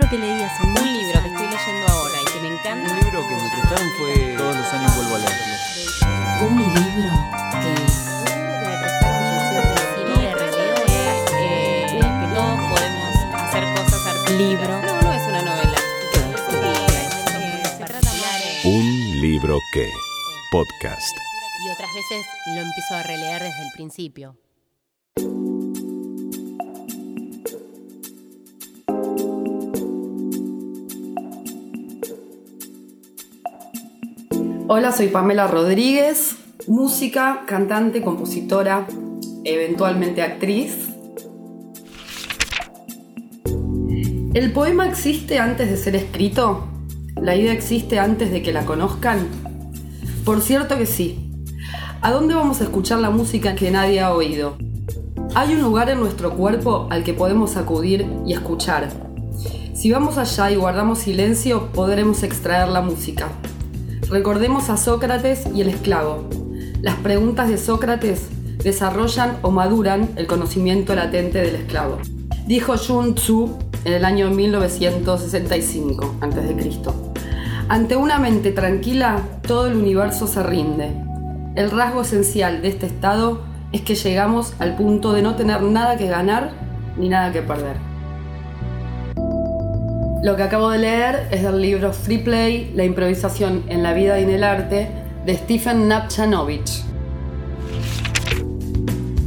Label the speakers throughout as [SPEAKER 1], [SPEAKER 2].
[SPEAKER 1] libro que leí hace
[SPEAKER 2] Un libro que
[SPEAKER 1] años.
[SPEAKER 2] estoy leyendo ahora y que me encanta.
[SPEAKER 3] Un libro que me prestaron fue Todos los años vuelvo a leerlo.
[SPEAKER 1] Un libro que
[SPEAKER 2] que me prestaron que sí, de releo es que todos podemos hacer cosas artísticas.
[SPEAKER 1] Libro.
[SPEAKER 2] No, no es una novela. Es un libro, eh, se trata
[SPEAKER 4] Un libro que. Podcast.
[SPEAKER 2] Y otras veces lo empiezo a releer desde el principio.
[SPEAKER 5] Hola, soy Pamela Rodríguez, música, cantante, compositora, eventualmente actriz. ¿El poema existe antes de ser escrito? ¿La idea existe antes de que la conozcan? Por cierto que sí. ¿A dónde vamos a escuchar la música que nadie ha oído? Hay un lugar en nuestro cuerpo al que podemos acudir y escuchar. Si vamos allá y guardamos silencio, podremos extraer la música. Recordemos a Sócrates y el esclavo. Las preguntas de Sócrates desarrollan o maduran el conocimiento latente del esclavo. Dijo Sun Tzu en el año 1965 a.C. Ante una mente tranquila, todo el universo se rinde. El rasgo esencial de este estado es que llegamos al punto de no tener nada que ganar ni nada que perder. Lo que acabo de leer es del libro Free Play, la improvisación en la vida y en el arte, de Stephen Napchanovich.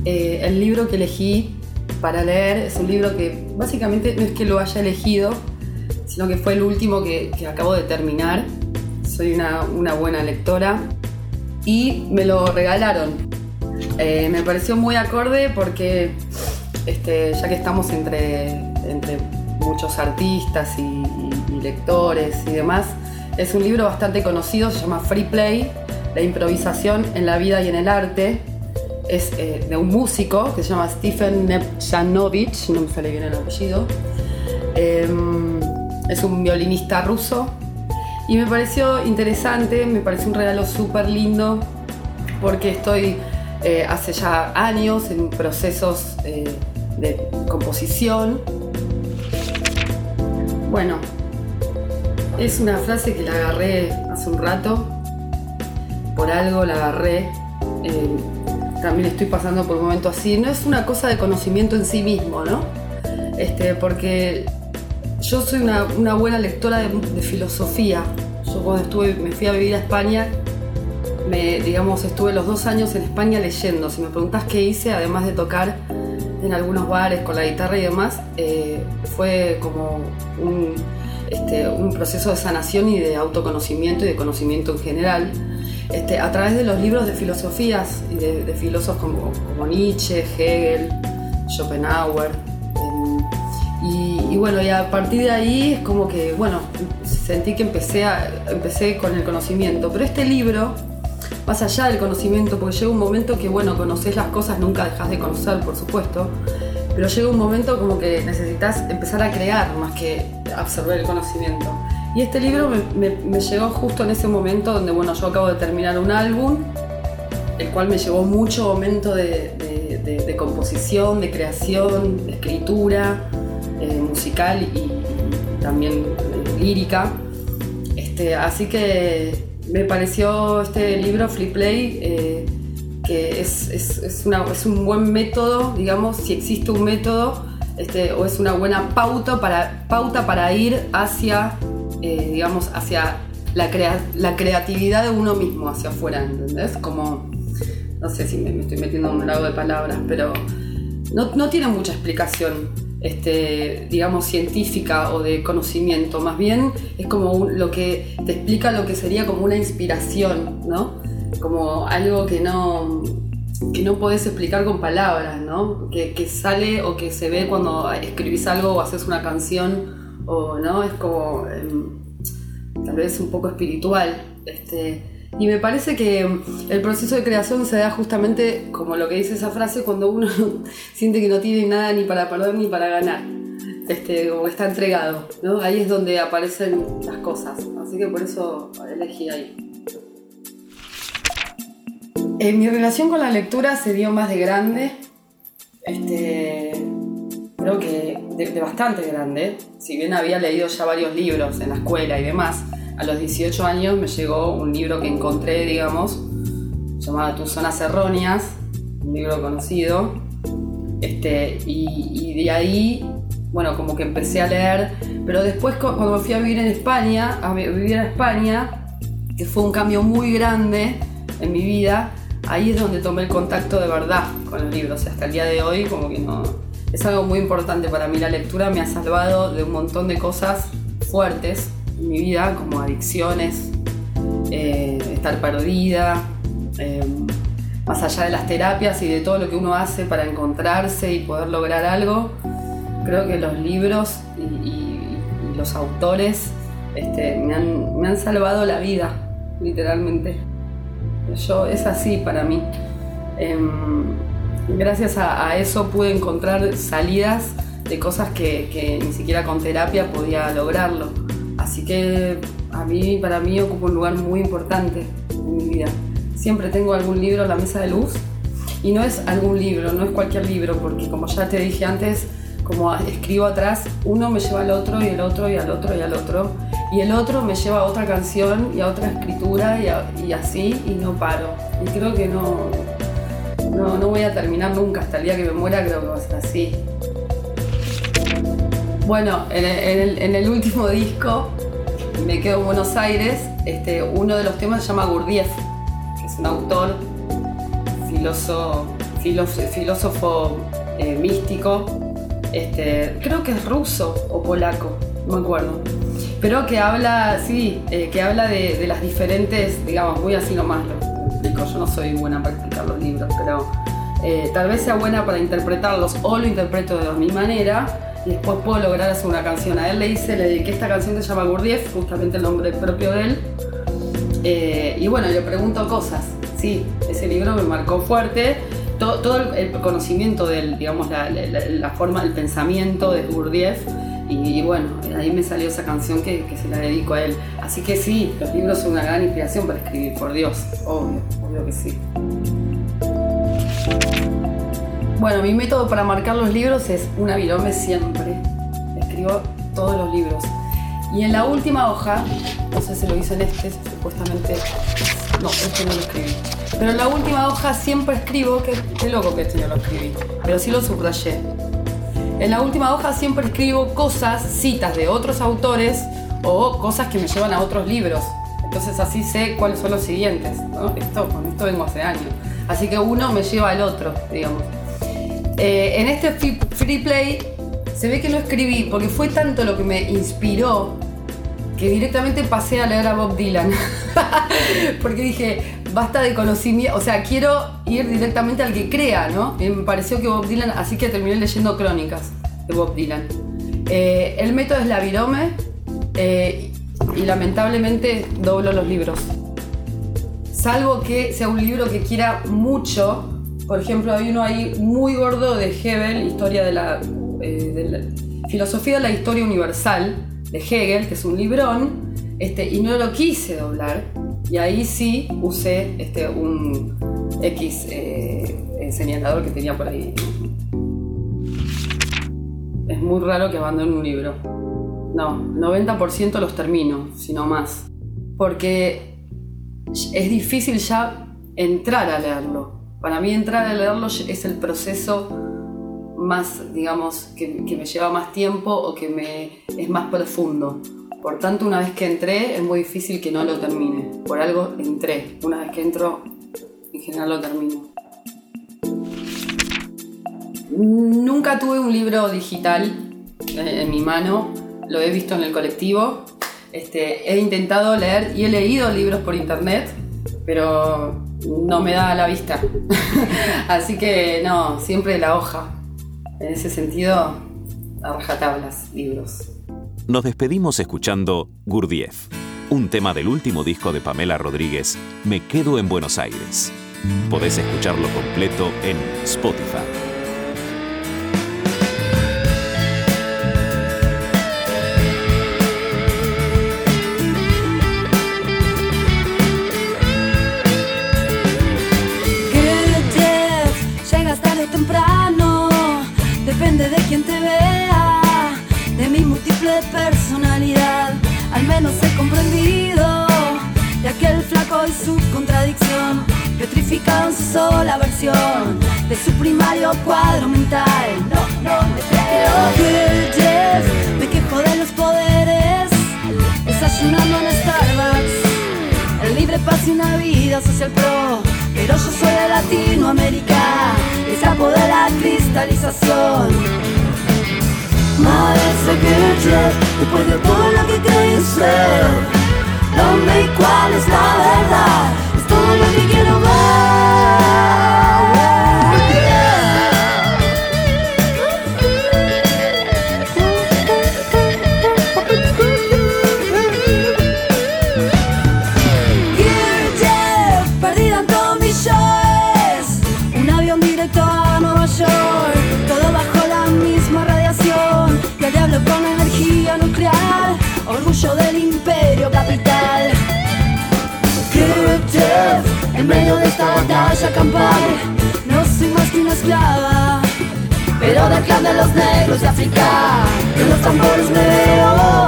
[SPEAKER 5] Eh, el libro que elegí para leer es un libro que básicamente no es que lo haya elegido, sino que fue el último que, acabo de terminar. Soy una, una buena lectora y me lo regalaron. Eh, me pareció muy acorde porque este, ya que estamos entre, entre muchos artistas y, y- lectores y demás, es un libro bastante conocido, se llama Free Play, la improvisación en la vida y en el arte. Es eh, de un músico que se llama Stephen Nepchanovich, no me sale bien el apellido. Em, es un violinista ruso y me pareció interesante, me pareció un regalo súper lindo porque estoy eh, hace ya años en procesos eh, de composición. Bueno, es una frase que la agarré hace un rato, por algo la agarré. eh, también estoy pasando por un momento así. No es una cosa de conocimiento en sí mismo, ¿no? Este, porque yo soy una, buena lectora de, filosofía. Yo cuando estuve, me fui a vivir a España, me, digamos, estuve los dos años en España leyendo. Si me preguntas qué hice, además de tocar en algunos bares con la guitarra y demás, eh, fue como un, este, un proceso de sanación y de autoconocimiento y de conocimiento en general. Este, a través de los libros de filosofías y de, de filósofos como, como Nietzsche, Hegel, Schopenhauer. em, y, y bueno, y a partir de ahí es como que, bueno, sentí que empecé, a, empecé con el conocimiento. Pero este libro, más allá del conocimiento, porque llega un momento que, bueno, conoces las cosas, nunca dejas de conocer, por supuesto, pero llega un momento como que necesitas empezar a crear más que absorber el conocimiento. Y este libro me, llegó justo en ese momento donde, bueno, yo acabo de terminar un álbum, el cual me llevó mucho momento de, composición, de creación, de escritura, eh, musical y, y también eh, lírica. Este, así que me pareció este libro, Free Play, eh, que es, es- un buen método, digamos, si existe un método, este, o es una buena pauta para, pauta para ir hacia, eh, digamos, hacia la, crea- la creatividad de uno mismo, hacia afuera, ¿entendés? Como, no sé si me, estoy metiendo en un lago de palabras, pero no, no tiene mucha explicación, este, digamos, científica o de conocimiento. Más bien es como lo que te explica lo que sería como una inspiración, ¿no? Como algo que no, que no podés explicar con palabras, ¿no? Que, que sale o que se ve cuando escribís algo o haces una canción, o, ¿no? Es como, em, tal vez un poco espiritual. Este, y me parece que mm, el proceso de creación se da justamente como lo que dice esa frase cuando uno siente que no tiene nada ni para perder ni para ganar. Este, como está entregado, ¿no? Ahí es donde aparecen las cosas. Así que por eso elegí ahí. Eh, mi relación con la lectura se dio más de grande. Este, creo que de, de bastante grande, si bien había leído ya varios libros en la escuela y demás, a los 18 años me llegó un libro que encontré, digamos, llamado Tus Zonas Erróneas, un libro conocido, este, y, y de ahí, bueno, como que empecé a leer, pero después cu- cuando fui a vivir en España, a vi- vivir a España, que fue un cambio muy grande en mi vida, ahí es donde tomé el contacto de verdad con los libros. Y hasta el día de hoy, como que no. Es algo muy importante para mí. La lectura me ha salvado de un montón de cosas fuertes mi vida, como adicciones, eh, estar perdida, eh, más allá de las terapias y de todo lo que uno hace para encontrarse y poder lograr algo. Creo que los libros y, los autores este, me, han, me han salvado la vida, literalmente. Yo, es así para mí. Em, gracias a, eso pude encontrar salidas de cosas que ni siquiera con terapia podía lograrlo. Así que a mí, para mí ocupa un lugar muy importante en mi vida. Siempre tengo algún libro en la mesa de luz y no es algún libro, no es cualquier libro, porque como ya te dije antes, como escribo atrás, uno me lleva al otro y el otro y al otro y al otro. Y el otro me lleva a otra canción y a otra escritura y, a- y así y no paro. Y creo que no, no, no voy a terminar nunca, hasta el día que me muera creo que va a ser así. Bueno, en el, último disco, Me quedo en Buenos Aires, este, uno de los temas se llama Gurdjieff, que es un autor, filósofo, filósofo, eh, místico, este, creo que es ruso o polaco, no me acuerdo. Pero que habla, sí, eh, que habla de, las diferentes, digamos, muy así nomás lo explico. Yo no soy buena para explicar los libros, pero eh, tal vez sea buena para interpretarlos o lo interpreto de mi manera después puedo lograr hacer una canción. A él le hice, le dediqué esta canción que se llama Gurdjieff, justamente el nombre propio de él. Eh, y bueno, le pregunto cosas. Sí, ese libro me marcó fuerte. Todo, todo el, conocimiento del, digamos, la, la- forma, el pensamiento de Gurdjieff. Y, y bueno, ahí me salió esa canción que, que se la dedico a él. Así que sí, los libros son una gran inspiración para escribir, por Dios, obvio, obvio que sí. Bueno, mi método para marcar los libros es una virome siempre. Escribo todos los libros. Y en la última hoja, no sé si lo hice en este, supuestamente. No, este no lo escribí. Pero en la última hoja siempre escribo, qué loco que este no lo escribí, pero sí lo subrayé. En la última hoja siempre escribo cosas, citas de otros autores o cosas que me llevan a otros libros. Entonces así sé cuáles son los siguientes. ¿no? Esto, con esto vengo hace años. Así que uno me lleva al otro, digamos. Eh, en este free, play se ve que lo escribí porque fue tanto lo que me inspiró que directamente pasé a leer a Bob Dylan. porque dije, basta de conocimiento, o sea, quiero ir directamente al que crea, ¿no? Me pareció que Bob Dylan, así que terminé leyendo crónicas de Bob Dylan. Eh, el método es la virome eh, y lamentablemente doblo los libros. Salvo que sea un libro que quiera mucho. Por ejemplo, hay uno ahí muy gordo de Hegel, Historia de la, eh, de la- Filosofía de la Historia Universal, de Hegel, que es un librón, este, y no lo quise doblar. Y ahí sí usé este, un X eh, señalador que tenía por ahí. Es muy raro que abandone un libro. No, 90% los termino, si no más. Porque es difícil ya entrar a leerlo. Para mí entrar a leerlo es el proceso más, digamos, que, me lleva más tiempo o que me es más profundo. Por tanto, una vez que entré, es muy difícil que no lo termine. Por algo entré. Una vez que entro, en general lo termino. Nunca tuve un libro digital eh, en mi mano. Lo he visto en el colectivo. Este, he intentado leer y he leído libros por internet, pero no me da la vista. Así que no, siempre la hoja. En ese sentido, a rajatablas, libros.
[SPEAKER 4] Nos despedimos escuchando Gurdjieff, un tema del último disco de Pamela Rodríguez, Me quedo en Buenos Aires. Podés escucharlo completo en Spotify.
[SPEAKER 6] Y su contradicción, petrificado en su sola versión de su primario cuadro mental. No, no me creo que yes, me quejo de los poderes, desayunando en Starbucks. El libre pase una vida social pro, pero yo soy de Latinoamérica, escapo de la cristalización. Que yes, después de todo lo que creí ser, y cuál es la verdad, es todo lo que quiero ver. esta batalla campal. No soy más que una esclava Pero del clan de los negros de África. En los tambores me veo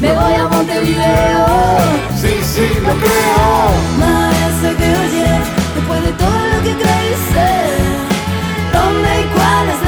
[SPEAKER 6] Me voy a Montevideo. Sí, sí, lo creo. Maestro que oye Después de todo lo que creíste ¿Dónde y cuál es